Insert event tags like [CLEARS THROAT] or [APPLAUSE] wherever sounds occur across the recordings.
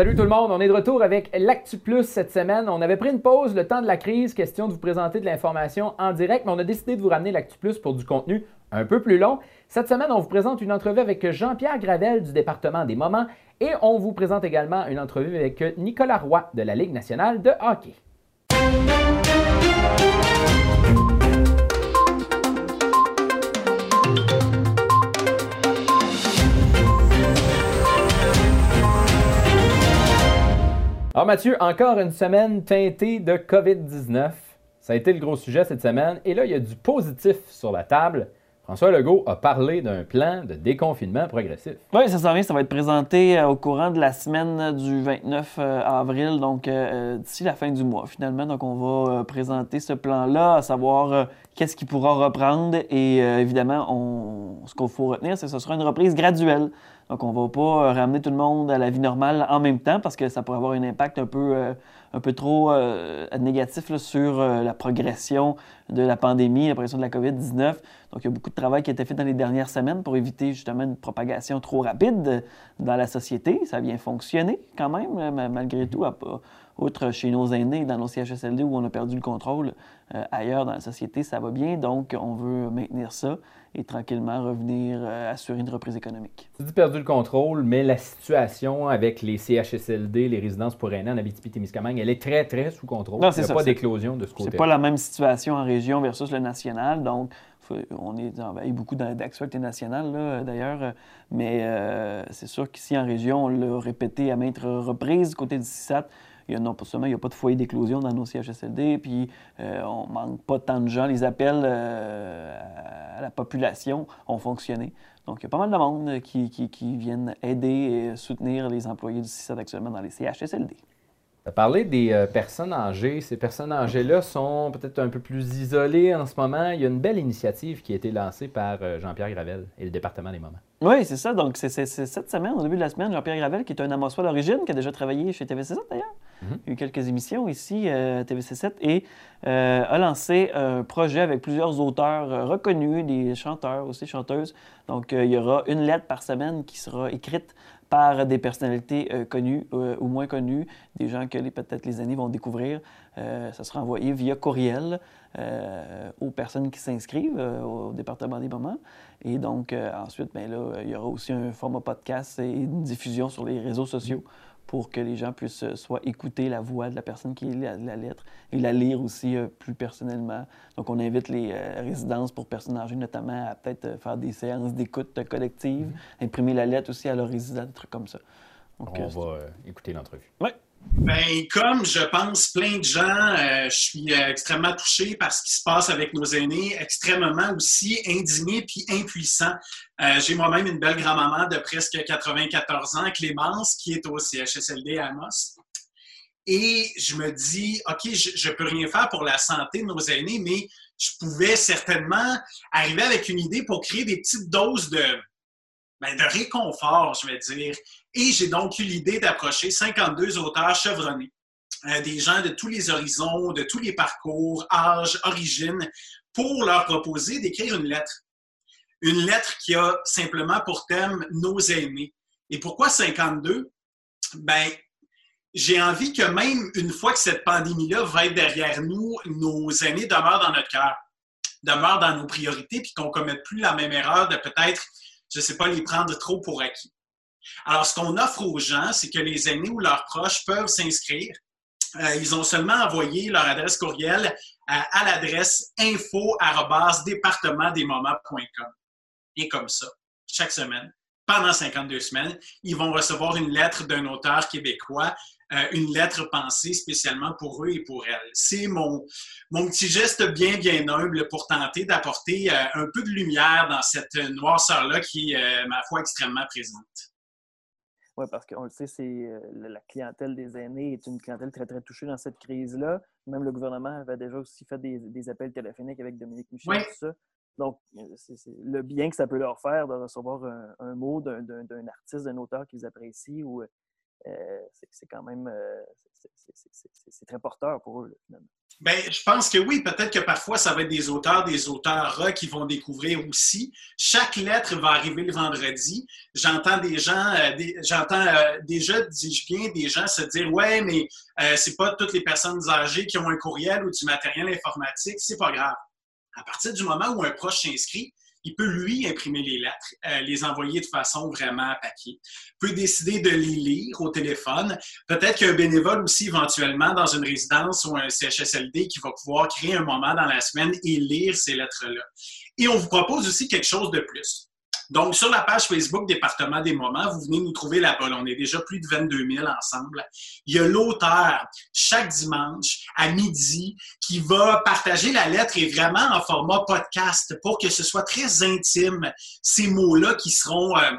Salut tout le monde, on est de retour avec l'Actu Plus cette semaine. On avait pris une pause le temps de la crise, question de vous présenter de l'information en direct, mais on a décidé de vous ramener l'Actu Plus pour du contenu un peu plus long. Cette semaine, on vous présente une entrevue avec Jean-Pierre Gravel du département des Moments et on vous présente également une entrevue avec Nicolas Roy de la Ligue nationale de hockey. Alors Mathieu, encore une semaine teintée de COVID-19. Ça a été le gros sujet cette semaine. Et là, il y a du positif sur la table. François Legault a parlé d'un plan de déconfinement progressif. Oui, ça s'en vient. Ça va être présenté euh, au courant de la semaine du 29 euh, avril, donc euh, d'ici la fin du mois finalement. Donc on va présenter ce plan-là, à savoir qu'est-ce qui pourra reprendre. Et évidemment, ce qu'il faut retenir, c'est que ce sera une reprise graduelle. Donc, on ne va pas euh, ramener tout le monde à la vie normale en même temps parce que ça pourrait avoir un impact un peu, euh, un peu trop euh, négatif sur la progression de la pandémie, la progression de la COVID-19. Donc, il y a beaucoup de travail qui a été fait dans les dernières semaines pour éviter justement une propagation trop rapide dans la société. Ça a bien fonctionné quand même, malgré tout, outre chez nos aînés, dans nos CHSLD où on a perdu le contrôle. ailleurs dans la société, ça va bien. Donc, on veut maintenir ça et tranquillement revenir euh, assurer une reprise économique. Tu dis perdu le contrôle, mais la situation avec les CHSLD, les résidences pour aînés en Abitibi-Témiscamingue, elle est très, très sous contrôle. Non, Il n'y a pas d'éclosion de ce côté. C'est pas la même situation en région versus le national, donc on est il beaucoup d'actualité nationale, d'ailleurs, mais euh, c'est sûr qu'ici en région, on l'a répété à maintes reprises, côté du CISAT, il y a, non pas seulement il n'y a pas de foyer d'éclosion dans nos CHSLD, puis euh, on manque pas tant de gens. Les appels euh, à la population ont fonctionné. Donc, il y a pas mal de monde qui, qui, viennent aider et soutenir les employés du CISAD actuellement dans les CHSLD. Tu as parlé des euh, personnes âgées. Ces personnes âgées-là sont peut-être un peu plus isolées en ce moment. Il y a une belle initiative qui a été lancée par Jean-Pierre Gravel et le département des Moments. Oui, c'est ça. Donc, c'est cette semaine, au début de la semaine, Jean-Pierre Gravel, qui est un Amossois d'origine, qui a déjà travaillé chez TVC7 d'ailleurs, Mhm. Il y a eu quelques émissions ici euh, à TVC7 et euh, a lancé un projet avec plusieurs auteurs euh, reconnus, des chanteurs aussi, chanteuses. Donc, il y aura une lettre par semaine qui sera écrite par des personnalités connues ou moins connues, des gens que peut-être les années vont découvrir. ça sera envoyé via courriel aux personnes qui s'inscrivent au département des moments. Et donc, ensuite, bien là, il y aura aussi un format podcast et une diffusion sur les réseaux sociaux pour que les gens puissent euh, soit écouter la voix de la personne qui lit la, lettre et la lire aussi euh, plus personnellement. Donc, on invite les euh, résidences pour personnes âgées notamment à peut-être faire des séances d'écoute collective, mm-hmm. imprimer la lettre aussi à leurs résidents, des trucs comme ça. On va écouter l'entrevue. Oui. Ben, comme je pense plein de gens, euh, je suis euh, extrêmement touché par ce qui se passe avec nos aînés, extrêmement aussi indigné puis impuissant. Euh, j'ai moi-même une belle grand-maman de presque 94 ans, Clémence, qui est au CHSLD à Amos. Et je me dis, OK, je ne peux rien faire pour la santé de nos aînés, mais je pouvais certainement arriver avec une idée pour créer des petites doses de, ben, de réconfort, je vais dire. Et j'ai donc eu l'idée d'approcher 52 auteurs chevronnés, euh, des gens de tous les horizons, de tous les parcours, âges, origines, pour leur proposer d'écrire une lettre. Une lettre qui a simplement pour thème nos aînés. Et pourquoi 52? Ben, j'ai envie que même une fois que cette pandémie-là va être derrière nous, nos aînés demeurent dans notre cœur, demeurent dans nos priorités, puis qu'on ne commette plus la même erreur de peut-être je ne sais pas, les prendre trop pour acquis. Alors, ce qu'on offre aux gens, c'est que les aînés ou leurs proches peuvent s'inscrire. Euh, ils ont seulement envoyé leur adresse courriel euh, à, l'adresse info-départementdesmoments.com. Et comme ça, chaque semaine, pendant 52 semaines, ils vont recevoir une lettre d'un auteur québécois euh, une lettre pensée spécialement pour eux et pour elles. C'est mon, mon petit geste bien, bien humble pour tenter d'apporter un peu de lumière dans cette noirceur-là qui est, ma foi, extrêmement présente. Oui, parce qu'on le sait, c'est la clientèle des aînés est une clientèle très, très touchée dans cette crise-là. Même le gouvernement avait déjà aussi fait des, des appels téléphoniques avec Dominique Michel, tout ça. Donc, c'est le bien que ça peut leur faire de recevoir un, un mot d'un artiste, d'un auteur qu'ils apprécient ou euh, c'est quand même c'est très porteur pour eux. Bien, je pense que oui. Peut-être que parfois, ça va être des auteurs, des auteurs qui vont découvrir aussi. Chaque lettre va arriver le vendredi. J'entends des gens, euh, j'entends euh, déjà, dis-je bien, des gens se dire Ouais, mais euh, c'est pas toutes les personnes âgées qui ont un courriel ou du matériel informatique. C'est pas grave. À partir du moment où un proche s'inscrit, il peut lui imprimer les lettres, euh, les envoyer de façon vraiment papier. Il peut décider de les lire au téléphone. Peut-être qu'un bénévole aussi, éventuellement, dans une résidence ou un CHSLD, qui va pouvoir créer un moment dans la semaine et lire ces lettres-là. Et on vous propose aussi quelque chose de plus. Donc, sur la page Facebook Département des moments, vous venez nous trouver là-bas. On est déjà plus de 22 000 ensemble. Il y a l'auteur chaque dimanche à midi qui va partager la lettre et vraiment en format podcast pour que ce soit très intime, ces mots-là qui seront euh,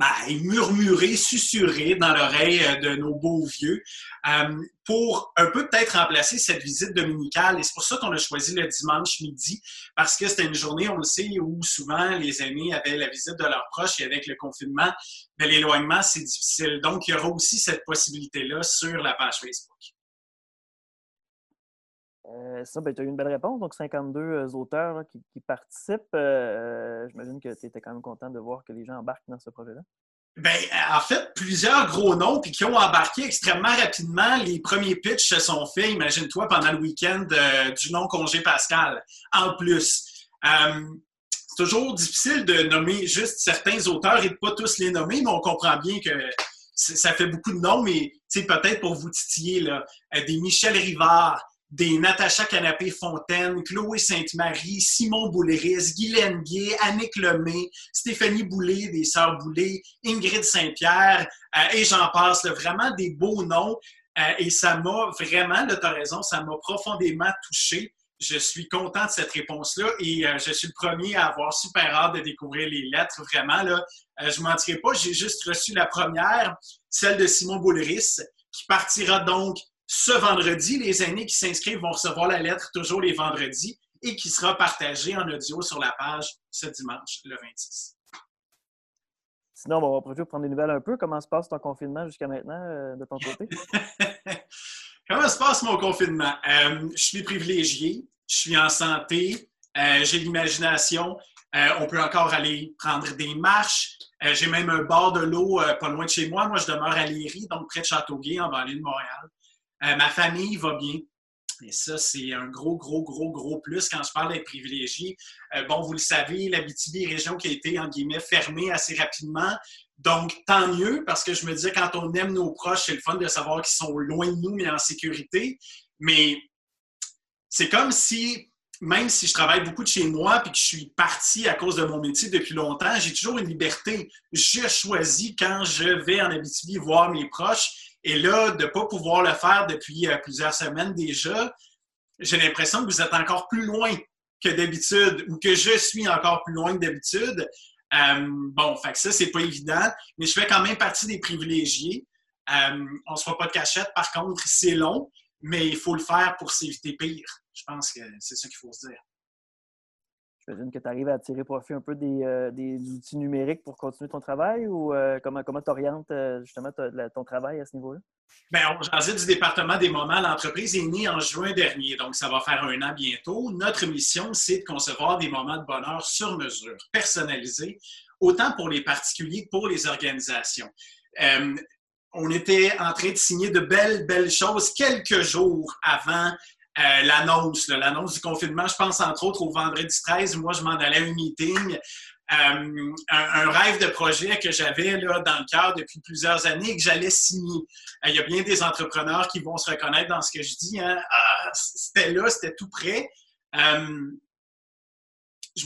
ben, murmurer, susurrer dans l'oreille euh, de nos beaux vieux euh, pour un peu peut-être remplacer cette visite dominicale. Et c'est pour ça qu'on a choisi le dimanche midi, parce que c'était une journée, on le sait, où souvent les aînés avaient la visite de leurs proches et avec le confinement, ben, l'éloignement, c'est difficile. Donc, il y aura aussi cette possibilité-là sur la page Facebook. Euh, ça, ben, tu as eu une belle réponse. Donc, 52 euh, auteurs qui, participent. Euh, j'imagine que tu étais quand même content de voir que les gens embarquent dans ce projet-là. Ben, en fait, plusieurs gros noms puis qui ont embarqué extrêmement rapidement. Les premiers pitchs se sont faits, imagine-toi, pendant le week-end du non-congé Pascal. En plus, c'est toujours difficile de nommer juste certains auteurs et de pas tous les nommer, mais on comprend bien que ça fait beaucoup de noms, mais peut-être pour vous titiller, là, des Michel Rivard, des Natacha Canapé-Fontaine, Chloé Sainte-Marie, Simon Bouléris, Guylaine Guay, Annick Lemay, Stéphanie Boulay, des Sœurs Boulay, Ingrid Saint-Pierre, euh, et j'en passe, vraiment des beaux noms. Euh, et ça m'a vraiment, tu as raison, ça m'a profondément touché. Je suis content de cette réponse-là et euh, je suis le premier à avoir super hâte de découvrir les lettres. Vraiment, là, je ne mentirai pas, j'ai juste reçu la première, celle de Simon Bouléris, qui partira donc ce vendredi, les aînés qui s'inscrivent vont recevoir la lettre toujours les vendredis et qui sera partagée en audio sur la page ce dimanche, le 26. Sinon, on va profiter prendre des nouvelles un peu. Comment se passe ton confinement jusqu'à maintenant euh, de ton côté? [LAUGHS] Comment se passe mon confinement? Euh, je suis privilégié, je suis en santé, euh, j'ai l'imagination. on peut encore aller prendre des marches. j'ai même un bord de l'eau pas loin de chez moi. Moi, je demeure à Léry, donc près de Châteauguay, en banlieue de Montréal. Euh, ma famille va bien. Et ça, c'est un gros, gros, gros, gros plus quand je parle d'être privilégié. Euh, bon, vous le savez, la BTB région qui a été, en guillemets, fermée assez rapidement. Donc, tant mieux, parce que je me disais, quand on aime nos proches, c'est le fun de savoir qu'ils sont loin de nous, mais en sécurité. Mais c'est comme si, même si je travaille beaucoup de chez moi puis que je suis parti à cause de mon métier depuis longtemps, j'ai toujours une liberté. Je choisis quand je vais en Abitibi voir mes proches et là, de ne pas pouvoir le faire depuis euh, plusieurs semaines déjà, j'ai l'impression que vous êtes encore plus loin que d'habitude ou que je suis encore plus loin que d'habitude. Euh, bon, fait que ça, c'est pas évident, mais je fais quand même partie des privilégiés. Euh, on ne se fera pas de cachette, par contre, c'est long, mais il faut le faire pour s'éviter pire. Je pense que c'est ça qu'il faut se dire. J'imagine que tu arrives à tirer profit un peu des, euh, outils numériques pour continuer ton travail ou euh, comment tu orientes euh, justement ton travail à ce niveau-là? Bien, j'en du département des moments. L'entreprise est née en juin dernier, donc ça va faire un an bientôt. Notre mission, c'est de concevoir des moments de bonheur sur mesure, personnalisés, autant pour les particuliers que pour les organisations. on était en train de signer de belles, belles choses quelques jours avant euh, l'annonce, l'annonce du confinement. Je pense entre autres au vendredi 13, moi je m'en allais à un meeting. Euh, un, rêve de projet que j'avais là, dans le cœur depuis plusieurs années et que j'allais signer. Euh, il y a bien des entrepreneurs qui vont se reconnaître dans ce que je dis. Hein. Ah, c'était là, c'était tout près. je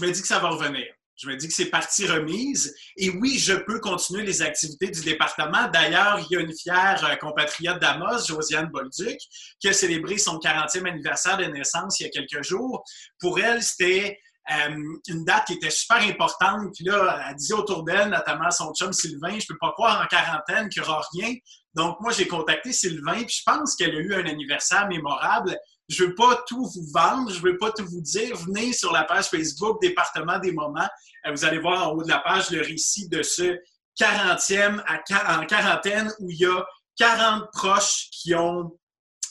me dis que ça va revenir. Je me dis que c'est partie remise. Et oui, je peux continuer les activités du département. D'ailleurs, il y a une fière euh, compatriote d'Amos, Josiane Bolduc, qui a célébré son 40e anniversaire de naissance il y a quelques jours. Pour elle, c'était euh, une date qui était super importante. Puis là, elle disait autour d'elle, notamment son chum Sylvain, je peux pas croire en quarantaine qu'il n'y aura rien. Donc, moi, j'ai contacté Sylvain, puis je pense qu'elle a eu un anniversaire mémorable je ne veux pas tout vous vendre, je ne veux pas tout vous dire. Venez sur la page Facebook Département des moments. Euh, vous allez voir en haut de la page le récit de ce 40e en quarantaine où il y a 40 proches qui ont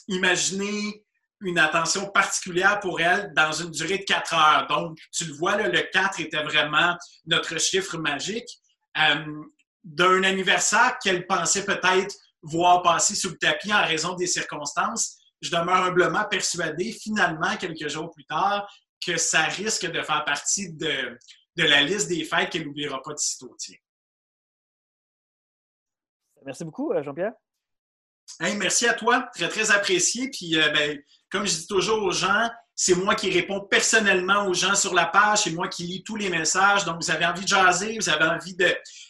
imaginé une attention particulière pour elle dans une durée de 4 heures. Donc, tu le vois, le 4 était vraiment notre chiffre magique. Euh, d'un anniversaire qu'elle pensait peut-être voir passer sous le tapis en raison des circonstances, je demeure humblement persuadé, finalement, quelques jours plus tard, que ça risque de faire partie de, la liste des fêtes qu'elle n'oubliera pas de sitôt. Merci beaucoup, euh, Jean-Pierre. merci à toi, très, très apprécié. Puis, euh, ben, comme je dis toujours aux gens, c'est moi qui réponds personnellement aux gens sur la page, c'est moi qui lis tous les messages. Donc, vous avez envie de jaser, vous avez envie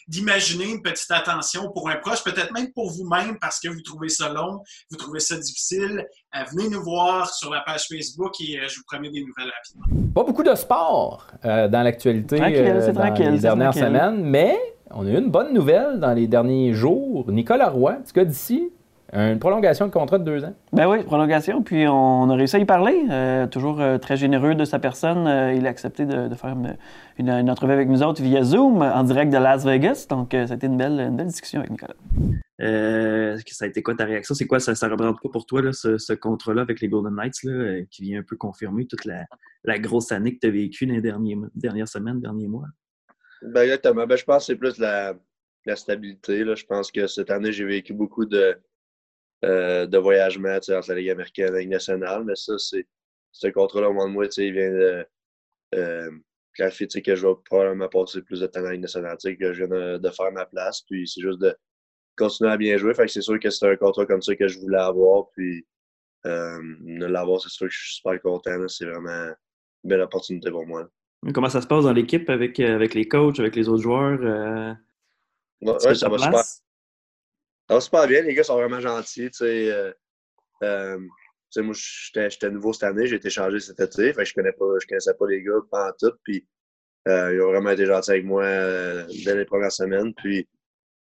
d'imaginer une petite attention pour un proche, peut-être même pour vous-même parce que vous trouvez ça long, vous trouvez ça difficile. Euh, venez nous voir sur la page Facebook et euh, je vous promets des nouvelles rapidement. Pas beaucoup de sport euh, dans l'actualité dans les dernières semaines, mais on a eu une bonne nouvelle dans les derniers jours. Nicolas Roy, petit gars d'ici, une prolongation de contrat de deux ans. Ben oui, prolongation. Puis on a réussi à y parler. Euh, toujours euh, très généreux de sa personne. Euh, il a accepté de, faire une, entrevue avec nous autres via Zoom en direct de Las Vegas. Donc c'était une belle, une belle discussion avec Nicolas. ça a été quoi ta réaction? C'est quoi, ça, ça représente quoi pour toi, là, ce, contrat-là avec les Golden Knights, là, qui vient un peu confirmer toute la, grosse année que tu as vécue dans les derniers, dernières semaines, derniers mois? Ben, exactement. Ben, je pense que c'est plus la, la stabilité. Là. Je pense que cette année, j'ai vécu beaucoup de euh, de voyagement entre la Ligue américaine et la Ligue nationale. Mais ça, c'est ce contrat-là, au moins de moi, il vient de euh, clarifier que je vais probablement passer plus de temps dans la Ligue nationale, que je viens de, faire ma place. Puis c'est juste de continuer à bien jouer. Fait que c'est sûr que c'est un contrat comme ça que je voulais avoir. Puis euh, de l'avoir, c'est sûr que je suis super content. C'est vraiment une belle opportunité pour moi. Comment ça se passe dans l'équipe avec, avec les coachs, avec les autres joueurs? Euh, ouais, ça va super. Ça va super bien, les gars sont vraiment gentils. Euh, euh, moi, j'étais nouveau cette année, j'ai été changé cet été. Fait que je connais connaissais pas les gars pendant tout. Puis euh, ils ont vraiment été gentils avec moi dès les premières semaines. Puis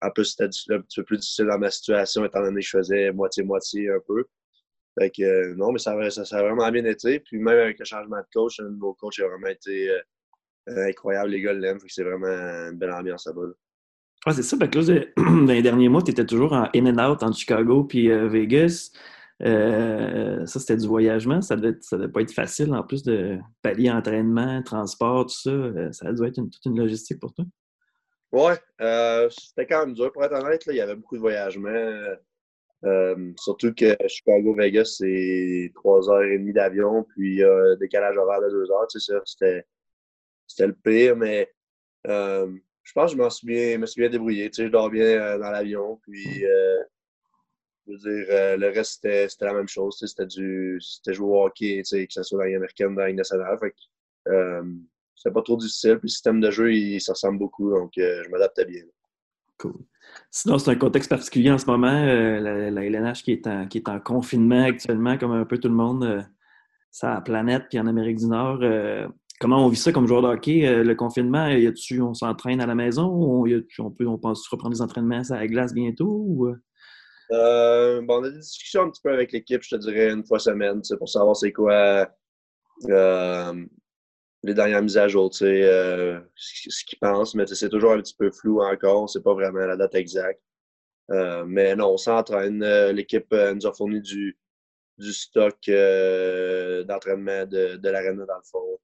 en plus, c'était un petit peu plus difficile dans ma situation, étant donné que je faisais moitié-moitié un peu. Fait que non, mais ça, a vraiment bien été. Puis même avec le changement de coach, le nouveau coach a vraiment été incroyable. Les gars l'aiment. C'est vraiment une belle ambiance là-bas. là Ouais, c'est ça. Parce que [CLEARS THROAT] dans les derniers mois, tu étais toujours en in and out entre Chicago puis euh, Vegas. Euh, ça, c'était du voyagement. Ça devait, ça devait pas être facile en plus de pallier entraînement, transport, tout ça. Euh, ça doit être toute une logistique pour toi. Ouais, c'était quand même dur pour être honnête. Là. Il y avait beaucoup de voyagement. surtout que Chicago-Vegas, c'est trois heures et demie d'avion, puis décalage horaire de deux heures. C'était le pire, mais je pense que je m'en suis bien, me suis bien débrouillé. Tu sais, je dors bien euh, dans l'avion. Puis, euh, je veux dire, euh, le reste, c'était, la même chose. C'était, du, c'était jouer au hockey, tu sais, que ce soit dans l'américaine, dans la nationale. C'était pas trop difficile. Puis, le système de jeu, il, ça ressemble beaucoup. Donc, je m'adaptais bien. Cool. Sinon, c'est un contexte particulier en ce moment. la, la, LNH qui est, en, qui est en confinement actuellement, comme un peu tout le monde, ça la planète, puis en Amérique du Nord. Comment on vit ça comme joueur de hockey? Euh, le confinement, y a-tu, on s'entraîne à la maison? On, on, peut, on pense reprendre des entraînements à la glace bientôt? Euh? Euh, bon, on a des discussions un petit peu avec l'équipe, je te dirais, une fois semaine, pour savoir c'est quoi les dernières mises à jour, ce qu'ils pensent, mais c'est toujours un petit peu flou encore, c'est pas vraiment la date exacte. mais non, on s'entraîne. L'équipe nous a fourni du, du stock d'entraînement de, de l'aréna dans le fond.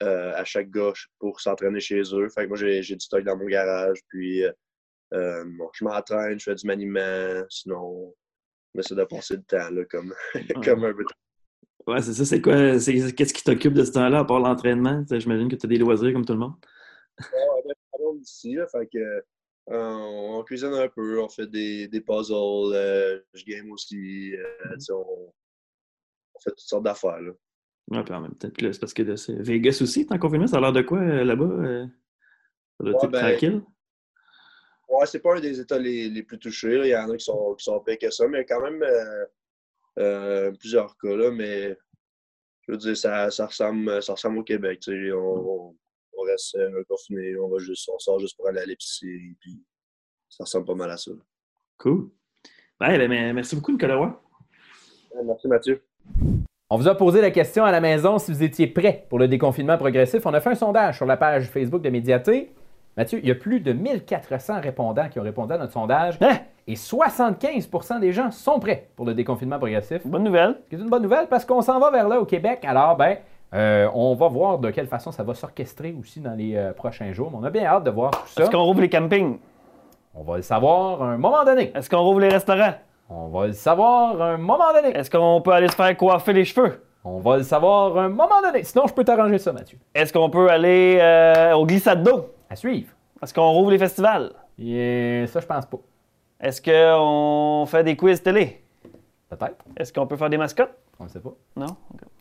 Euh, à chaque gauche pour s'entraîner chez eux. Fait que moi, j'ai du stock dans mon garage. Puis, euh, euh, je m'entraîne, je fais du maniement. Sinon, on essaie de passer le temps là, comme, [LAUGHS] comme un peu. Ouais, c'est ça. C'est quoi? Qu'est-ce qui t'occupe de ce temps-là à part l'entraînement? J'imagine que tu as des loisirs comme tout le monde. Ouais, on est ici, là, fait que, on, cuisine un peu, on fait des, des puzzles, je game aussi. Mm-hmm. on, on, fait toutes sortes d'affaires. Ouais, puis en même temps, c'est parce que Vegas aussi, t'es en confinement, ça a l'air de quoi euh, là-bas? Euh? ça doit être ben, tranquille? Ouais, c'est pas un des États les, les plus touchés. Il y en a qui sont, qui sont pires que ça, mais quand même euh, plusieurs cas. Là, mais je veux dire, ça, ça, ressemble, ça ressemble au Québec. On, on, reste confiné, on, va juste, on sort juste pour aller à l'épicerie, puis ça ressemble pas mal à ça. Cool. Ouais, ben, merci beaucoup, Nicolas. Merci, Mathieu. On vous a posé la question à la maison si vous étiez prêt pour le déconfinement progressif. On a fait un sondage sur la page Facebook de Médiaté. Mathieu, il y a plus de 1400 répondants qui ont répondu à notre sondage Hein? et 75% des gens sont prêts pour le déconfinement progressif. Bonne nouvelle. C'est une bonne nouvelle parce qu'on s'en va vers là au Québec. Alors, ben, euh, on va voir de quelle façon ça va s'orchestrer aussi dans les euh, prochains jours. Mais on a bien hâte de voir tout ça. Est-ce qu'on rouvre les campings? On va le savoir à un moment donné. Est-ce qu'on rouvre les restaurants? On va le savoir à un moment donné. Est-ce qu'on peut aller se faire coiffer les cheveux? On va le savoir à un moment donné. Sinon, je peux t'arranger ça, Mathieu. Est-ce qu'on peut aller euh, au glissade d'eau? À suivre. Est-ce qu'on rouvre les festivals? Et ça, je pense pas. Est-ce qu'on fait des quiz télé? Peut-être. Est-ce qu'on peut faire des mascottes? On ne sait pas. Non?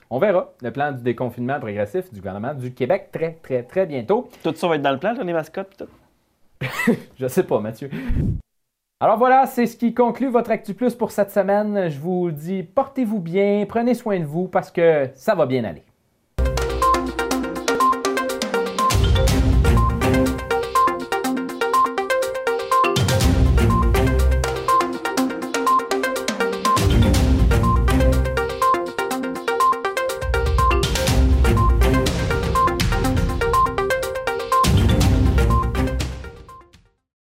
On verra le plan du déconfinement progressif du gouvernement du Québec très, très, très bientôt. Tout ça va être dans le plan, les mascottes pis tout? [LAUGHS] Je sais pas, Mathieu. Alors voilà, c'est ce qui conclut votre Actu Plus pour cette semaine. Je vous dis, portez-vous bien, prenez soin de vous parce que ça va bien aller.